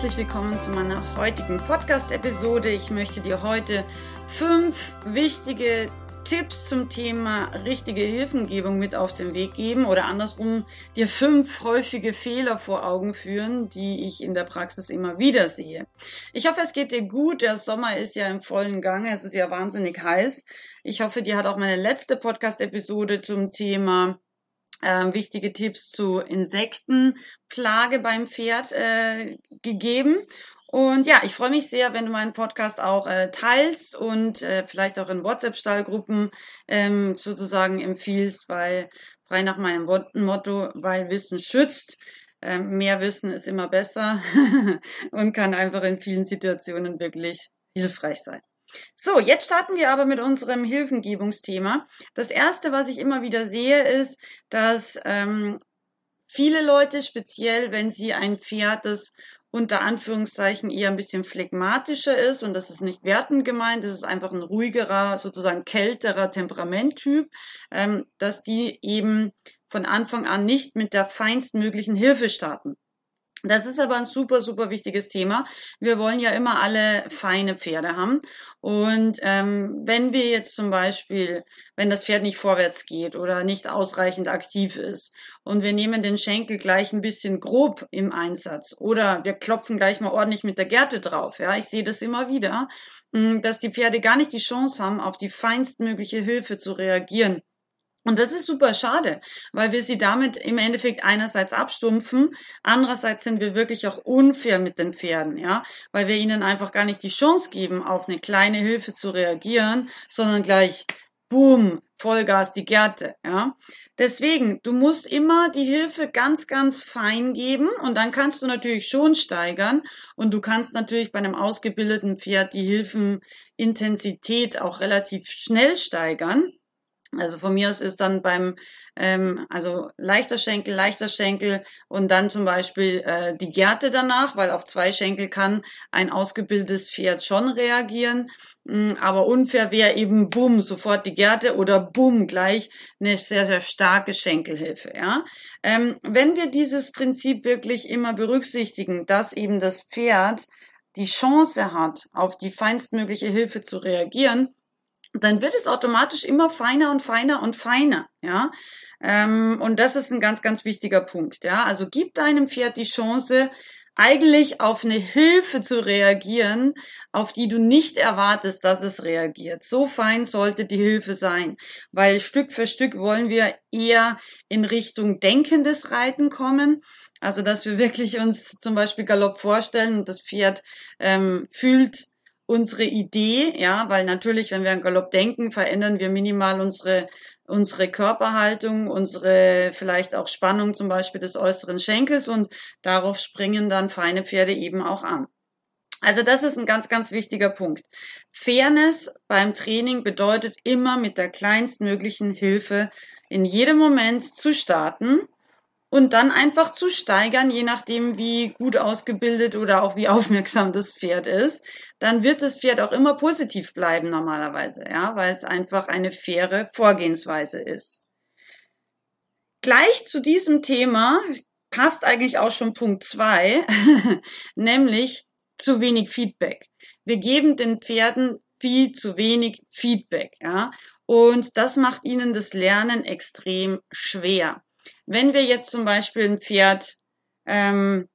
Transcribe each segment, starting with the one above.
Herzlich willkommen zu meiner heutigen Podcast-Episode. Ich möchte dir heute fünf wichtige Tipps zum Thema richtige Hilfengebung mit auf den Weg geben oder andersrum dir fünf häufige Fehler vor Augen führen, die ich in der Praxis immer wieder sehe. Ich hoffe, es geht dir gut. Der Sommer ist ja im vollen Gange. Es ist ja wahnsinnig heiß. Ich hoffe, dir hat auch meine letzte Podcast-Episode zum Thema äh, wichtige Tipps zu Insektenplage beim Pferd äh, gegeben. Und ja, ich freue mich sehr, wenn du meinen Podcast auch äh, teilst und äh, vielleicht auch in WhatsApp-Stallgruppen ähm, sozusagen empfiehlst, weil frei nach meinem Motto, weil Wissen schützt. Ähm, mehr Wissen ist immer besser und kann einfach in vielen Situationen wirklich hilfreich sein. So, jetzt starten wir aber mit unserem Hilfengebungsthema. Das erste, was ich immer wieder sehe, ist, dass ähm, viele Leute, speziell wenn sie ein Pferd, das unter Anführungszeichen eher ein bisschen phlegmatischer ist und das ist nicht wertend gemeint, das ist einfach ein ruhigerer, sozusagen kälterer Temperamenttyp, ähm, dass die eben von Anfang an nicht mit der feinstmöglichen Hilfe starten. Das ist aber ein super, super wichtiges Thema. Wir wollen ja immer alle feine Pferde haben. Und ähm, wenn wir jetzt zum Beispiel, wenn das Pferd nicht vorwärts geht oder nicht ausreichend aktiv ist und wir nehmen den Schenkel gleich ein bisschen grob im Einsatz oder wir klopfen gleich mal ordentlich mit der Gerte drauf, ja, ich sehe das immer wieder, hm, dass die Pferde gar nicht die Chance haben, auf die feinstmögliche Hilfe zu reagieren. Und das ist super schade, weil wir sie damit im Endeffekt einerseits abstumpfen, andererseits sind wir wirklich auch unfair mit den Pferden, ja, weil wir ihnen einfach gar nicht die Chance geben, auf eine kleine Hilfe zu reagieren, sondern gleich, boom, Vollgas die Gerte, ja. Deswegen, du musst immer die Hilfe ganz, ganz fein geben und dann kannst du natürlich schon steigern und du kannst natürlich bei einem ausgebildeten Pferd die Hilfenintensität auch relativ schnell steigern. Also von mir aus ist dann beim, ähm, also leichter Schenkel, leichter Schenkel und dann zum Beispiel äh, die Gerte danach, weil auf zwei Schenkel kann ein ausgebildetes Pferd schon reagieren. Mm, aber unfair wäre eben bumm, sofort die Gerte oder bumm, gleich eine sehr, sehr starke Schenkelhilfe. Ja? Ähm, wenn wir dieses Prinzip wirklich immer berücksichtigen, dass eben das Pferd die Chance hat, auf die feinstmögliche Hilfe zu reagieren, dann wird es automatisch immer feiner und feiner und feiner, ja. Ähm, und das ist ein ganz, ganz wichtiger Punkt, ja. Also gib deinem Pferd die Chance, eigentlich auf eine Hilfe zu reagieren, auf die du nicht erwartest, dass es reagiert. So fein sollte die Hilfe sein, weil Stück für Stück wollen wir eher in Richtung denkendes Reiten kommen. Also, dass wir wirklich uns zum Beispiel Galopp vorstellen und das Pferd ähm, fühlt unsere Idee, ja, weil natürlich, wenn wir an Galopp denken, verändern wir minimal unsere unsere Körperhaltung, unsere vielleicht auch Spannung zum Beispiel des äußeren Schenkels und darauf springen dann feine Pferde eben auch an. Also das ist ein ganz, ganz wichtiger Punkt. Fairness beim Training bedeutet immer mit der kleinstmöglichen Hilfe in jedem Moment zu starten und dann einfach zu steigern, je nachdem, wie gut ausgebildet oder auch wie aufmerksam das Pferd ist, dann wird das Pferd auch immer positiv bleiben normalerweise, ja, weil es einfach eine faire Vorgehensweise ist. Gleich zu diesem Thema passt eigentlich auch schon Punkt zwei, nämlich zu wenig Feedback. Wir geben den Pferden viel zu wenig Feedback, ja, und das macht ihnen das Lernen extrem schwer. Wenn wir jetzt zum Beispiel ein Pferd ähm,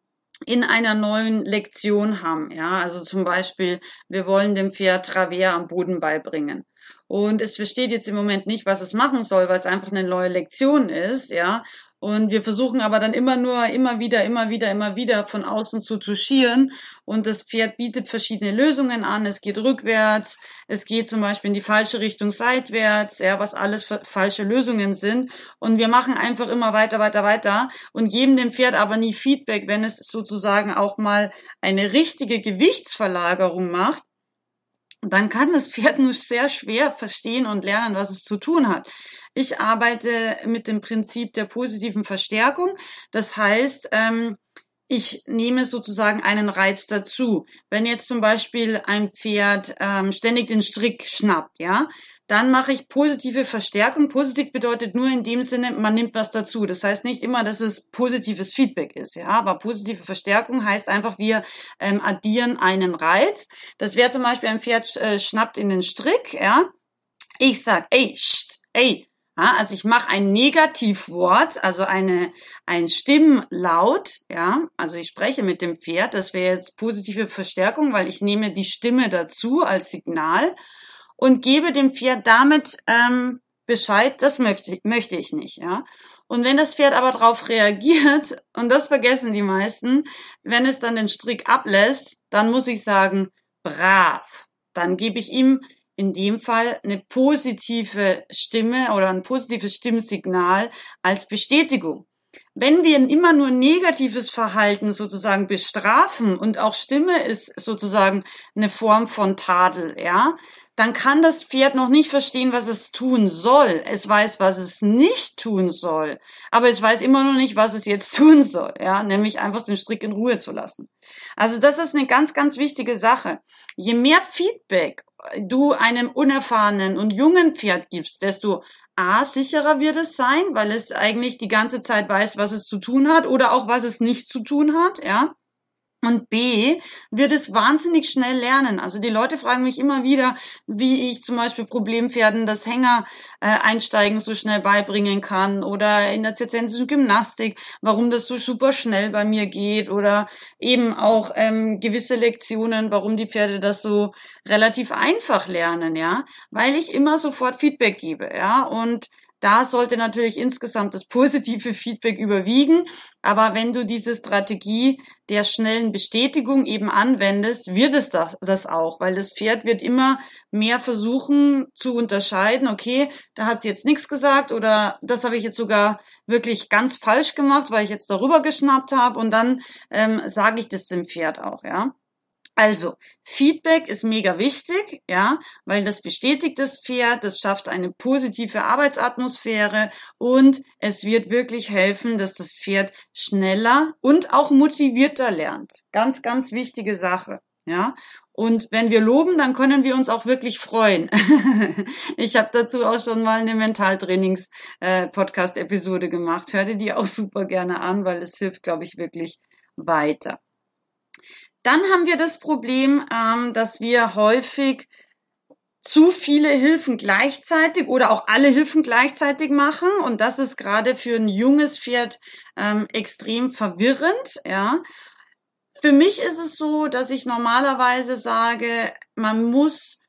in einer neuen Lektion haben, ja, also zum Beispiel, wir wollen dem Pferd Travers am Boden beibringen. Und es versteht jetzt im Moment nicht, was es machen soll, weil es einfach eine neue Lektion ist, ja. Und wir versuchen aber dann immer nur, immer wieder, immer wieder, immer wieder von außen zu touchieren. Und das Pferd bietet verschiedene Lösungen an. Es geht rückwärts, es geht zum Beispiel in die falsche Richtung seitwärts, ja, was alles falsche Lösungen sind. Und wir machen einfach immer weiter, weiter, weiter und geben dem Pferd aber nie Feedback, wenn es sozusagen auch mal eine richtige Gewichtsverlagerung macht dann kann das Pferd nur sehr schwer verstehen und lernen, was es zu tun hat. Ich arbeite mit dem Prinzip der positiven Verstärkung. Das heißt, ähm, ich nehme sozusagen einen Reiz dazu. Wenn jetzt zum Beispiel ein Pferd ähm, ständig den Strick schnappt, ja, dann mache ich positive Verstärkung. Positiv bedeutet nur in dem Sinne, man nimmt was dazu. Das heißt nicht immer, dass es positives Feedback ist, ja, aber positive Verstärkung heißt einfach, wir ähm, addieren einen Reiz. Das wäre zum Beispiel ein Pferd äh, schnappt in den Strick, ja. Ich sag, ey, scht, ey, ja, also ich mache ein Negativwort, also eine ein Stimmlaut, ja, also ich spreche mit dem Pferd, das wäre jetzt positive Verstärkung, weil ich nehme die Stimme dazu als Signal und gebe dem Pferd damit ähm, Bescheid, das möchte, möchte ich nicht, ja. Und wenn das Pferd aber darauf reagiert, und das vergessen die meisten, wenn es dann den Strick ablässt, dann muss ich sagen, brav. Dann gebe ich ihm in dem Fall eine positive Stimme oder ein positives Stimmsignal als Bestätigung. Wenn wir immer nur negatives Verhalten sozusagen bestrafen und auch Stimme ist sozusagen eine Form von Tadel, ja, dann kann das Pferd noch nicht verstehen, was es tun soll. Es weiß, was es nicht tun soll, aber es weiß immer noch nicht, was es jetzt tun soll, ja, nämlich einfach den Strick in Ruhe zu lassen. Also das ist eine ganz, ganz wichtige Sache. Je mehr Feedback du einem unerfahrenen und jungen Pferd gibst, desto A, sicherer wird es sein, weil es eigentlich die ganze Zeit weiß, was es zu tun hat oder auch was es nicht zu tun hat, ja. Und B, wird es wahnsinnig schnell lernen. Also die Leute fragen mich immer wieder, wie ich zum Beispiel Problempferden das Hänger äh, einsteigen so schnell beibringen kann oder in der zirzentrischen Gymnastik, warum das so super schnell bei mir geht oder eben auch ähm, gewisse Lektionen, warum die Pferde das so relativ einfach lernen, ja, weil ich immer sofort Feedback gebe, ja, und da sollte natürlich insgesamt das positive Feedback überwiegen. Aber wenn du diese Strategie der schnellen Bestätigung eben anwendest, wird es das, das auch, weil das Pferd wird immer mehr versuchen zu unterscheiden, okay, da hat sie jetzt nichts gesagt oder das habe ich jetzt sogar wirklich ganz falsch gemacht, weil ich jetzt darüber geschnappt habe und dann ähm, sage ich das dem Pferd auch, ja. Also, Feedback ist mega wichtig, ja, weil das bestätigt das Pferd, das schafft eine positive Arbeitsatmosphäre und es wird wirklich helfen, dass das Pferd schneller und auch motivierter lernt. Ganz, ganz wichtige Sache, ja. Und wenn wir loben, dann können wir uns auch wirklich freuen. ich habe dazu auch schon mal eine Mentaltrainings-Podcast-Episode äh, gemacht. Hör dir die auch super gerne an, weil es hilft, glaube ich, wirklich weiter. Dann haben wir das Problem, ähm, dass wir häufig zu viele Hilfen gleichzeitig oder auch alle Hilfen gleichzeitig machen und das ist gerade für ein junges Pferd ähm, extrem verwirrend, ja. Für mich ist es so, dass ich normalerweise sage, man muss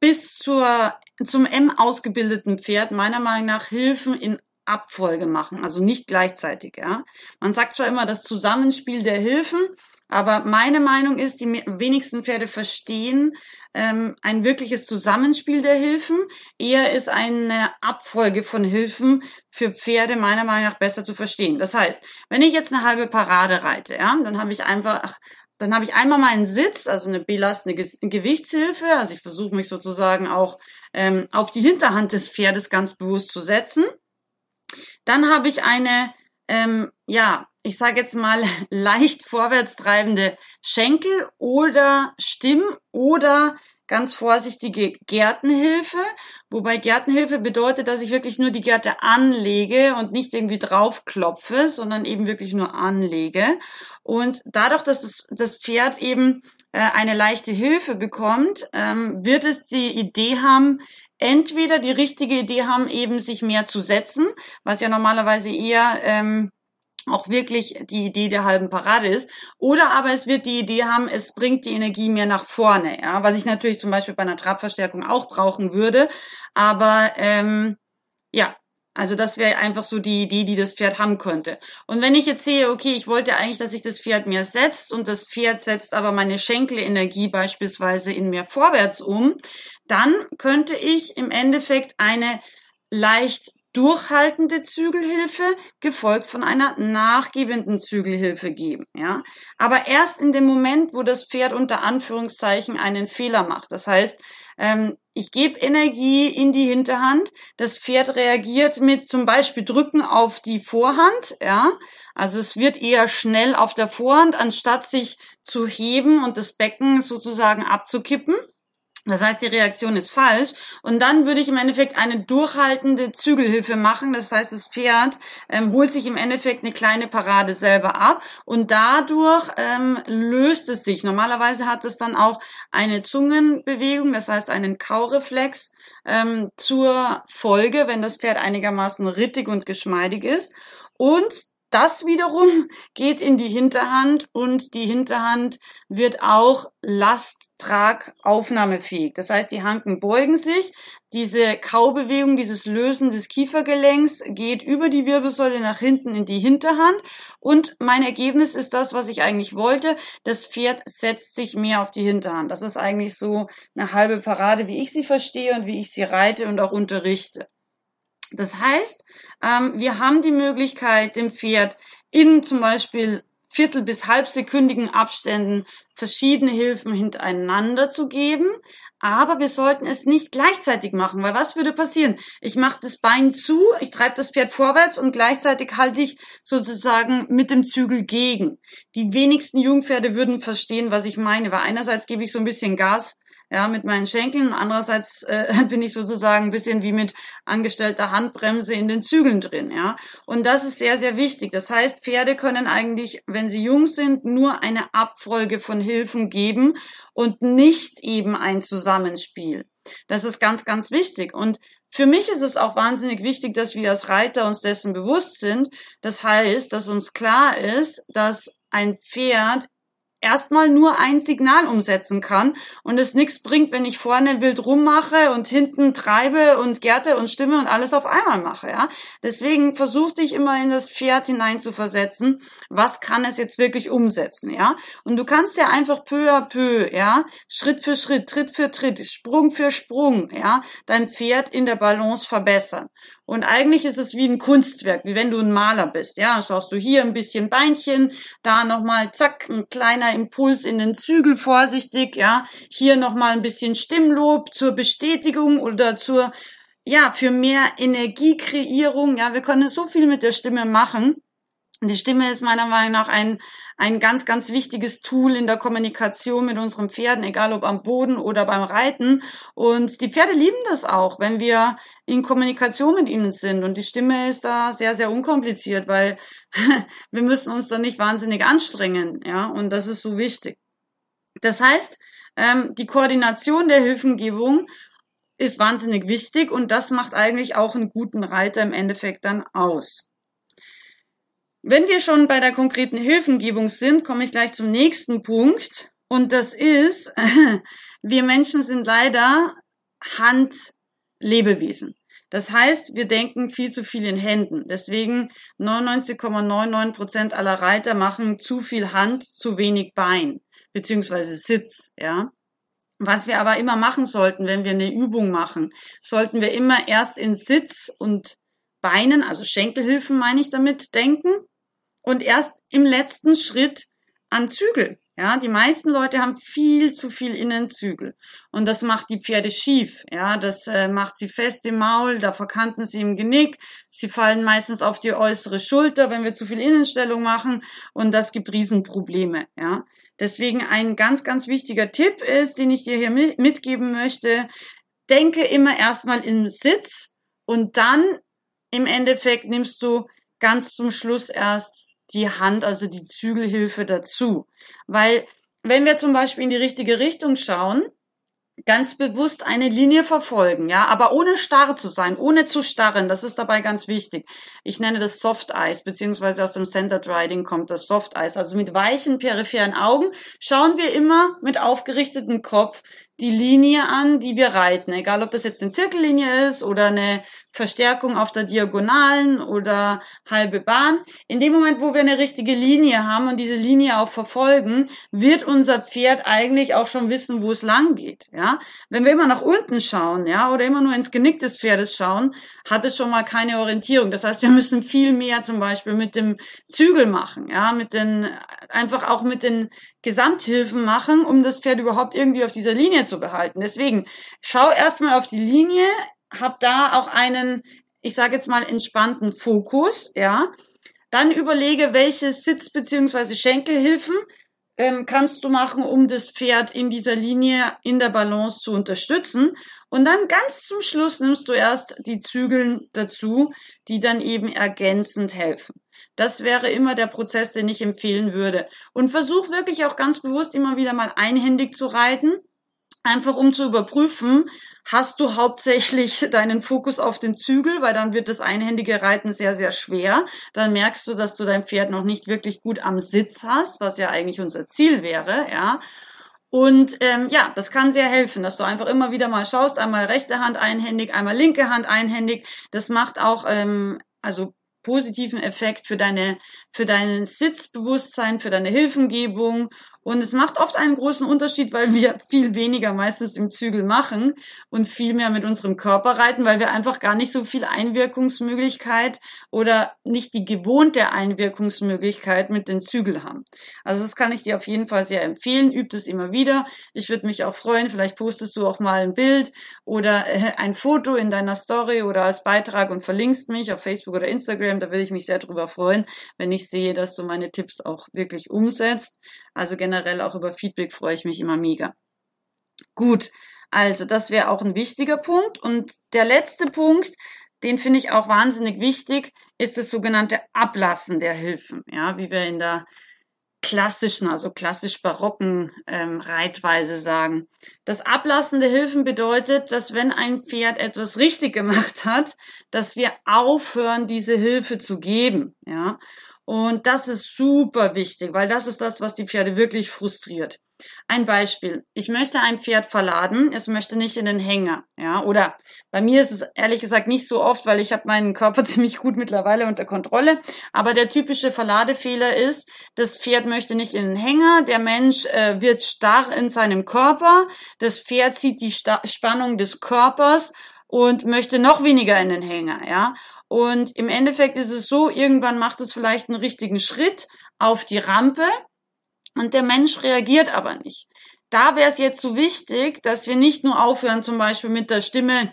bis zur zum M ausgebildeten Pferd meiner Meinung nach Hilfen in Abfolge machen, also nicht gleichzeitig, ja. Man sagt zwar immer das Zusammenspiel der Hilfen, aber meine Meinung ist, die wenigsten Pferde verstehen ähm, ein wirkliches Zusammenspiel der Hilfen. Eher ist eine Abfolge von Hilfen für Pferde meiner Meinung nach besser zu verstehen. Das heißt, wenn ich jetzt eine halbe Parade reite, ja, dann habe ich einfach dann habe ich einmal meinen Sitz, also eine belastende Gewichtshilfe. Also ich versuche mich sozusagen auch ähm, auf die Hinterhand des Pferdes ganz bewusst zu setzen. Dann habe ich eine ähm, ja, ich sage jetzt mal, leicht vorwärts treibende Schenkel oder Stimm oder ganz vorsichtige Gärtenhilfe, wobei Gärtenhilfe bedeutet, dass ich wirklich nur die Gärte anlege und nicht irgendwie draufklopfe, sondern eben wirklich nur anlege. Und dadurch, dass das, das Pferd eben äh, eine leichte Hilfe bekommt, ähm, wird es die Idee haben, entweder die richtige Idee haben, eben sich mehr zu setzen, was ja normalerweise eher ähm, auch wirklich die Idee der halben Parade ist. Oder aber es wird die Idee haben, es bringt die Energie mehr nach vorne, ja, was ich natürlich zum Beispiel bei einer Trabverstärkung auch brauchen würde. Aber ähm, ja, also das wäre einfach so die Idee, die das Pferd haben könnte. Und wenn ich jetzt sehe, okay, ich wollte eigentlich, dass sich das Pferd mehr setzt und das Pferd setzt aber meine Schenkelenergie beispielsweise in mehr vorwärts um, dann könnte ich im Endeffekt eine leicht durchhaltende Zügelhilfe gefolgt von einer nachgebenden Zügelhilfe geben, ja. Aber erst in dem Moment, wo das Pferd unter Anführungszeichen einen Fehler macht. Das heißt, ähm, ich gebe Energie in die Hinterhand, das Pferd reagiert mit zum Beispiel Drücken auf die Vorhand, ja. Also es wird eher schnell auf der Vorhand, anstatt sich zu heben und das Becken sozusagen abzukippen. Das heißt, die Reaktion ist falsch. Und dann würde ich im Endeffekt eine durchhaltende Zügelhilfe machen. Das heißt, das Pferd ähm, holt sich im Endeffekt eine kleine Parade selber ab und dadurch ähm, löst es sich. Normalerweise hat es dann auch eine Zungenbewegung, das heißt einen Kaureflex ähm, zur Folge, wenn das Pferd einigermaßen rittig und geschmeidig ist. Und das wiederum geht in die Hinterhand und die Hinterhand wird auch lasttragaufnahmefähig. Das heißt, die Hanken beugen sich, diese Kaubewegung, dieses Lösen des Kiefergelenks geht über die Wirbelsäule nach hinten in die Hinterhand und mein Ergebnis ist das, was ich eigentlich wollte. Das Pferd setzt sich mehr auf die Hinterhand. Das ist eigentlich so eine halbe Parade, wie ich sie verstehe und wie ich sie reite und auch unterrichte. Das heißt, ähm, wir haben die Möglichkeit, dem Pferd in zum Beispiel Viertel- bis halbsekündigen Abständen verschiedene Hilfen hintereinander zu geben. Aber wir sollten es nicht gleichzeitig machen, weil was würde passieren? Ich mache das Bein zu, ich treibe das Pferd vorwärts und gleichzeitig halte ich sozusagen mit dem Zügel gegen. Die wenigsten Jungpferde würden verstehen, was ich meine, weil einerseits gebe ich so ein bisschen Gas ja, mit meinen Schenkeln. Andererseits äh, bin ich sozusagen ein bisschen wie mit angestellter Handbremse in den Zügeln drin, ja. Und das ist sehr, sehr wichtig. Das heißt, Pferde können eigentlich, wenn sie jung sind, nur eine Abfolge von Hilfen geben und nicht eben ein Zusammenspiel. Das ist ganz, ganz wichtig. Und für mich ist es auch wahnsinnig wichtig, dass wir als Reiter uns dessen bewusst sind. Das heißt, dass uns klar ist, dass ein Pferd erstmal nur ein Signal umsetzen kann und es nichts bringt, wenn ich vorne wild rummache und hinten treibe und Gärte und Stimme und alles auf einmal mache, ja. Deswegen versuch dich immer in das Pferd hinein zu versetzen. Was kann es jetzt wirklich umsetzen, ja? Und du kannst ja einfach peu à peu, ja, Schritt für Schritt, Tritt für Tritt, Sprung für Sprung, ja, dein Pferd in der Balance verbessern. Und eigentlich ist es wie ein Kunstwerk, wie wenn du ein Maler bist. Ja, schaust du hier ein bisschen Beinchen, da nochmal zack, ein kleiner Impuls in den Zügel vorsichtig, ja, hier nochmal ein bisschen Stimmlob zur Bestätigung oder zur, ja, für mehr Energiekreierung. Ja, wir können so viel mit der Stimme machen. Die Stimme ist meiner Meinung nach ein, ein ganz, ganz wichtiges Tool in der Kommunikation mit unseren Pferden, egal ob am Boden oder beim Reiten. Und die Pferde lieben das auch, wenn wir in Kommunikation mit ihnen sind. Und die Stimme ist da sehr, sehr unkompliziert, weil wir müssen uns da nicht wahnsinnig anstrengen. Ja, und das ist so wichtig. Das heißt, ähm, die Koordination der Hilfengebung ist wahnsinnig wichtig und das macht eigentlich auch einen guten Reiter im Endeffekt dann aus. Wenn wir schon bei der konkreten Hilfengebung sind, komme ich gleich zum nächsten Punkt. Und das ist, wir Menschen sind leider Handlebewesen. Das heißt, wir denken viel zu viel in Händen. Deswegen 99,99 Prozent aller Reiter machen zu viel Hand, zu wenig Bein, beziehungsweise Sitz, ja. Was wir aber immer machen sollten, wenn wir eine Übung machen, sollten wir immer erst in Sitz und Beinen, also Schenkelhilfen meine ich damit, denken und erst im letzten Schritt an Zügel. Ja, die meisten Leute haben viel zu viel Innenzügel und das macht die Pferde schief. Ja, das äh, macht sie fest im Maul, da verkanten sie im Genick. Sie fallen meistens auf die äußere Schulter, wenn wir zu viel Innenstellung machen und das gibt Riesenprobleme. Ja, deswegen ein ganz, ganz wichtiger Tipp ist, den ich dir hier mitgeben möchte: Denke immer erstmal im Sitz und dann im Endeffekt nimmst du ganz zum Schluss erst die Hand, also die Zügelhilfe dazu. Weil wenn wir zum Beispiel in die richtige Richtung schauen, ganz bewusst eine Linie verfolgen, ja, aber ohne starr zu sein, ohne zu starren, das ist dabei ganz wichtig. Ich nenne das Soft Eyes, beziehungsweise aus dem Centered Riding kommt das Soft Eyes. Also mit weichen peripheren Augen schauen wir immer mit aufgerichtetem Kopf die Linie an, die wir reiten. Egal, ob das jetzt eine Zirkellinie ist oder eine Verstärkung auf der Diagonalen oder halbe Bahn. In dem Moment, wo wir eine richtige Linie haben und diese Linie auch verfolgen, wird unser Pferd eigentlich auch schon wissen, wo es lang geht. Ja, wenn wir immer nach unten schauen, ja, oder immer nur ins Genick des Pferdes schauen, hat es schon mal keine Orientierung. Das heißt, wir müssen viel mehr zum Beispiel mit dem Zügel machen, ja, mit den einfach auch mit den Gesamthilfen machen, um das Pferd überhaupt irgendwie auf dieser Linie zu behalten. Deswegen schau erstmal auf die Linie, hab da auch einen, ich sage jetzt mal, entspannten Fokus, ja. Dann überlege, welche Sitz- beziehungsweise Schenkelhilfen ähm, kannst du machen, um das Pferd in dieser Linie in der Balance zu unterstützen. Und dann ganz zum Schluss nimmst du erst die Zügeln dazu, die dann eben ergänzend helfen. Das wäre immer der Prozess, den ich empfehlen würde. Und versuch wirklich auch ganz bewusst immer wieder mal einhändig zu reiten einfach um zu überprüfen, hast du hauptsächlich deinen Fokus auf den Zügel, weil dann wird das einhändige Reiten sehr, sehr schwer. Dann merkst du, dass du dein Pferd noch nicht wirklich gut am Sitz hast, was ja eigentlich unser Ziel wäre, ja. Und ähm, ja, das kann sehr helfen, dass du einfach immer wieder mal schaust, einmal rechte Hand einhändig, einmal linke Hand einhändig. Das macht auch ähm, also positiven Effekt für deine für deinen Sitzbewusstsein, für deine Hilfengebung und es macht oft einen großen Unterschied, weil wir viel weniger meistens im Zügel machen und viel mehr mit unserem Körper reiten, weil wir einfach gar nicht so viel Einwirkungsmöglichkeit oder nicht die gewohnte Einwirkungsmöglichkeit mit den Zügel haben. Also das kann ich dir auf jeden Fall sehr empfehlen. Übt es immer wieder. Ich würde mich auch freuen. Vielleicht postest du auch mal ein Bild oder äh, ein Foto in deiner Story oder als Beitrag und verlinkst mich auf Facebook oder Instagram. Da würde ich mich sehr drüber freuen, wenn ich sehe, dass du meine Tipps auch wirklich umsetzt. Also generell auch über Feedback freue ich mich immer mega. Gut, also das wäre auch ein wichtiger Punkt. Und der letzte Punkt, den finde ich auch wahnsinnig wichtig, ist das sogenannte Ablassen der Hilfen. Ja, wie wir in der klassischen, also klassisch barocken ähm, Reitweise sagen. Das Ablassen der Hilfen bedeutet, dass wenn ein Pferd etwas richtig gemacht hat, dass wir aufhören, diese Hilfe zu geben. Ja, und das ist super wichtig, weil das ist das, was die Pferde wirklich frustriert. Ein Beispiel. Ich möchte ein Pferd verladen, es möchte nicht in den Hänger, ja, oder bei mir ist es ehrlich gesagt nicht so oft, weil ich habe meinen Körper ziemlich gut mittlerweile unter Kontrolle, aber der typische Verladefehler ist, das Pferd möchte nicht in den Hänger, der Mensch äh, wird starr in seinem Körper, das Pferd zieht die Sta Spannung des Körpers und möchte noch weniger in den Hänger, ja. Und im Endeffekt ist es so, irgendwann macht es vielleicht einen richtigen Schritt auf die Rampe und der Mensch reagiert aber nicht. Da wäre es jetzt so wichtig, dass wir nicht nur aufhören, zum Beispiel mit der Stimme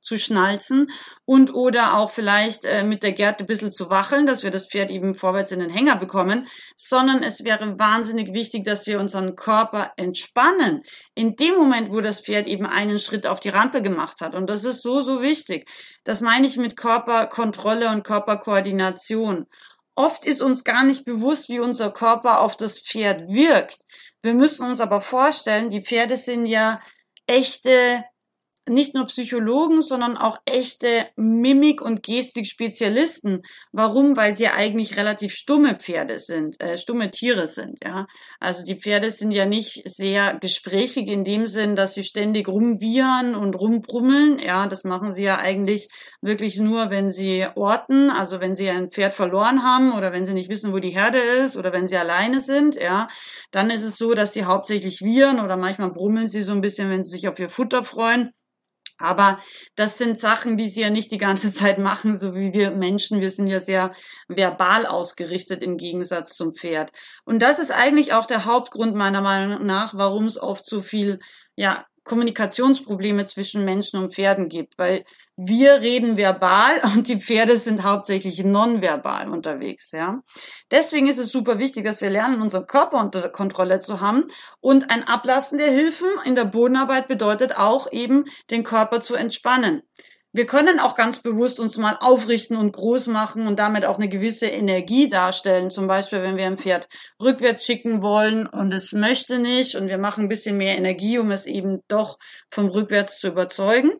zu schnalzen und oder auch vielleicht äh, mit der Gerte ein bisschen zu wacheln, dass wir das Pferd eben vorwärts in den Hänger bekommen, sondern es wäre wahnsinnig wichtig, dass wir unseren Körper entspannen. In dem Moment, wo das Pferd eben einen Schritt auf die Rampe gemacht hat. Und das ist so, so wichtig. Das meine ich mit Körperkontrolle und Körperkoordination. Oft ist uns gar nicht bewusst, wie unser Körper auf das Pferd wirkt. Wir müssen uns aber vorstellen, die Pferde sind ja echte nicht nur Psychologen, sondern auch echte Mimik- und Gestik-Spezialisten. Warum? Weil sie ja eigentlich relativ stumme Pferde sind, äh, stumme Tiere sind, ja. Also die Pferde sind ja nicht sehr gesprächig in dem Sinn, dass sie ständig rumwiehern und rumbrummeln, ja. Das machen sie ja eigentlich wirklich nur, wenn sie orten, also wenn sie ein Pferd verloren haben oder wenn sie nicht wissen, wo die Herde ist oder wenn sie alleine sind, ja. Dann ist es so, dass sie hauptsächlich wiehern oder manchmal brummeln sie so ein bisschen, wenn sie sich auf ihr Futter freuen. Aber das sind Sachen, die sie ja nicht die ganze Zeit machen, so wie wir Menschen. Wir sind ja sehr verbal ausgerichtet im Gegensatz zum Pferd. Und das ist eigentlich auch der Hauptgrund meiner Meinung nach, warum es oft so viel, ja, Kommunikationsprobleme zwischen Menschen und Pferden gibt, weil wir reden verbal und die Pferde sind hauptsächlich nonverbal unterwegs, ja. Deswegen ist es super wichtig, dass wir lernen, unseren Körper unter Kontrolle zu haben und ein Ablassen der Hilfen in der Bodenarbeit bedeutet auch eben, den Körper zu entspannen. Wir können auch ganz bewusst uns mal aufrichten und groß machen und damit auch eine gewisse Energie darstellen. Zum Beispiel, wenn wir ein Pferd rückwärts schicken wollen und es möchte nicht und wir machen ein bisschen mehr Energie, um es eben doch vom Rückwärts zu überzeugen.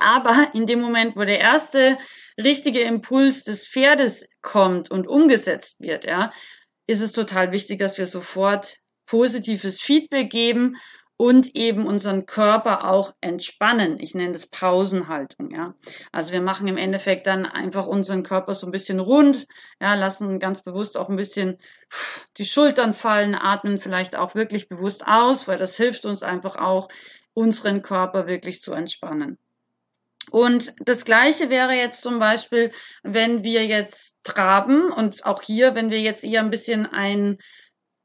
Aber in dem Moment, wo der erste richtige Impuls des Pferdes kommt und umgesetzt wird, ja, ist es total wichtig, dass wir sofort positives Feedback geben und eben unseren Körper auch entspannen. Ich nenne das Pausenhaltung, ja. Also wir machen im Endeffekt dann einfach unseren Körper so ein bisschen rund, ja, lassen ganz bewusst auch ein bisschen die Schultern fallen, atmen vielleicht auch wirklich bewusst aus, weil das hilft uns einfach auch, unseren Körper wirklich zu entspannen. Und das Gleiche wäre jetzt zum Beispiel, wenn wir jetzt traben und auch hier, wenn wir jetzt eher ein bisschen ein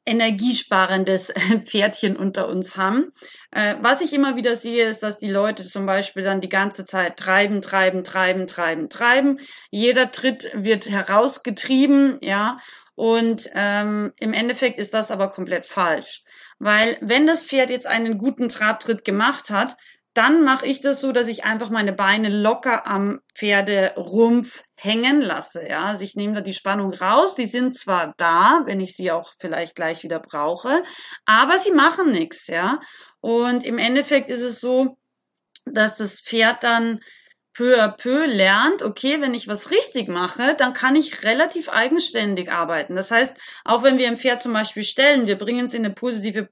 energiesparendes Pferdchen unter uns haben. Äh, was ich immer wieder sehe, ist, dass die Leute zum Beispiel dann die ganze Zeit treiben, treiben, treiben, treiben, treiben. Jeder Tritt wird herausgetrieben, ja. Und ähm, im Endeffekt ist das aber komplett falsch. Weil wenn das Pferd jetzt einen guten Trabtritt gemacht hat, dann mache ich das so, dass ich einfach meine Beine locker am Pferderumpf hängen lasse. Ja, also ich nehme da die Spannung raus. Die sind zwar da, wenn ich sie auch vielleicht gleich wieder brauche, aber sie machen nichts. Ja, und im Endeffekt ist es so, dass das Pferd dann peu à peu lernt, okay, wenn ich was richtig mache, dann kann ich relativ eigenständig arbeiten. Das heißt, auch wenn wir im Pferd zum Beispiel stellen, wir bringen es in eine positive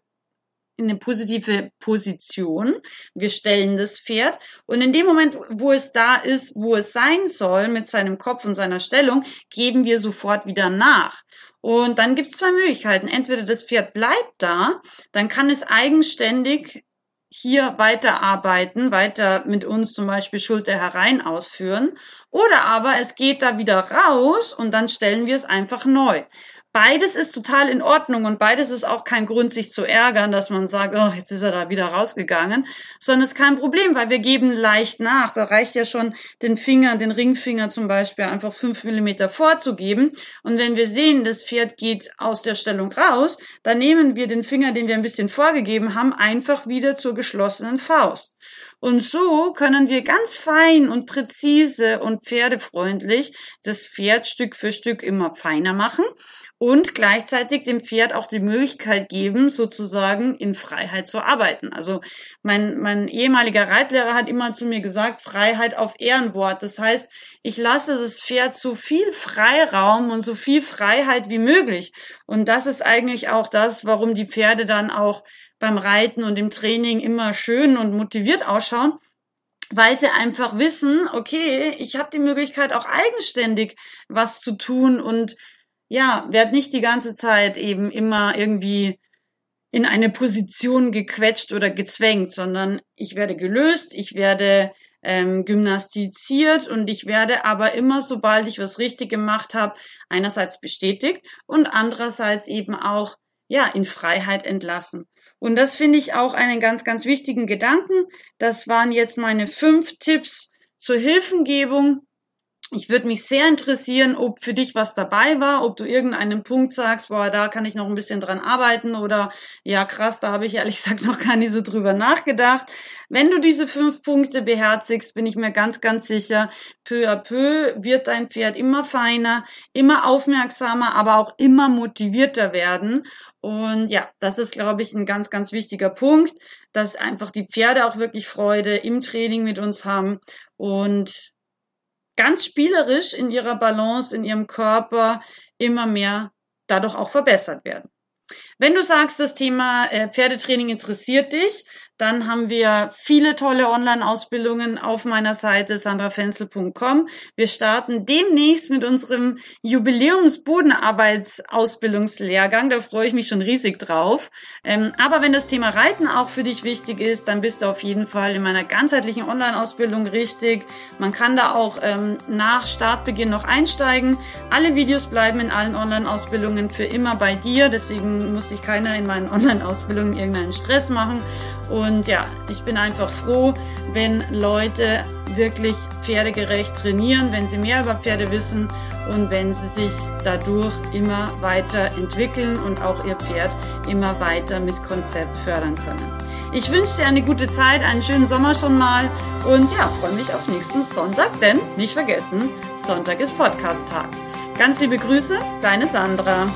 in eine positive Position. Wir stellen das Pferd und in dem Moment, wo es da ist, wo es sein soll mit seinem Kopf und seiner Stellung, geben wir sofort wieder nach. Und dann gibt es zwei Möglichkeiten. Entweder das Pferd bleibt da, dann kann es eigenständig hier weiterarbeiten, weiter mit uns zum Beispiel Schulter herein ausführen. Oder aber es geht da wieder raus und dann stellen wir es einfach neu. Beides ist total in Ordnung und beides ist auch kein Grund, sich zu ärgern, dass man sagt, oh, jetzt ist er da wieder rausgegangen, sondern es ist kein Problem, weil wir geben leicht nach. Da reicht ja schon den Finger, den Ringfinger zum Beispiel einfach fünf Millimeter vorzugeben. Und wenn wir sehen, das Pferd geht aus der Stellung raus, dann nehmen wir den Finger, den wir ein bisschen vorgegeben haben, einfach wieder zur geschlossenen Faust. Und so können wir ganz fein und präzise und pferdefreundlich das Pferd Stück für Stück immer feiner machen und gleichzeitig dem Pferd auch die Möglichkeit geben, sozusagen in Freiheit zu arbeiten. Also mein, mein ehemaliger Reitlehrer hat immer zu mir gesagt, Freiheit auf Ehrenwort. Das heißt, ich lasse das Pferd so viel Freiraum und so viel Freiheit wie möglich. Und das ist eigentlich auch das, warum die Pferde dann auch beim Reiten und im Training immer schön und motiviert ausschauen, weil sie einfach wissen, okay, ich habe die Möglichkeit auch eigenständig was zu tun und ja, werd nicht die ganze Zeit eben immer irgendwie in eine Position gequetscht oder gezwängt, sondern ich werde gelöst, ich werde ähm, gymnastiziert und ich werde aber immer, sobald ich was richtig gemacht habe, einerseits bestätigt und andererseits eben auch ja in Freiheit entlassen. Und das finde ich auch einen ganz, ganz wichtigen Gedanken. Das waren jetzt meine fünf Tipps zur Hilfengebung ich würde mich sehr interessieren, ob für dich was dabei war, ob du irgendeinen Punkt sagst, boah, da kann ich noch ein bisschen dran arbeiten oder ja, krass, da habe ich ehrlich gesagt noch gar nicht so drüber nachgedacht. Wenn du diese fünf Punkte beherzigst, bin ich mir ganz, ganz sicher, peu à peu wird dein Pferd immer feiner, immer aufmerksamer, aber auch immer motivierter werden. Und ja, das ist, glaube ich, ein ganz, ganz wichtiger Punkt, dass einfach die Pferde auch wirklich Freude im Training mit uns haben und ganz spielerisch in ihrer Balance, in ihrem Körper immer mehr dadurch auch verbessert werden. Wenn du sagst, das Thema äh, Pferdetraining interessiert dich, dann haben wir viele tolle Online-Ausbildungen auf meiner Seite sandrafenzel.com. Wir starten demnächst mit unserem Jubiläums-Bodenarbeitsausbildungslehrgang. Da freue ich mich schon riesig drauf. Ähm, aber wenn das Thema Reiten auch für dich wichtig ist, dann bist du auf jeden Fall in meiner ganzheitlichen Online-Ausbildung richtig. Man kann da auch ähm, nach Startbeginn noch einsteigen. Alle Videos bleiben in allen Online-Ausbildungen für immer bei dir. Deswegen muss sich keiner in meinen Online-Ausbildungen irgendeinen Stress machen. Und ja, ich bin einfach froh, wenn Leute wirklich pferdegerecht trainieren, wenn sie mehr über Pferde wissen und wenn sie sich dadurch immer weiter entwickeln und auch ihr Pferd immer weiter mit Konzept fördern können. Ich wünsche dir eine gute Zeit, einen schönen Sommer schon mal und ja, freue mich auf nächsten Sonntag, denn nicht vergessen, Sonntag ist Podcast-Tag. Ganz liebe Grüße, deine Sandra.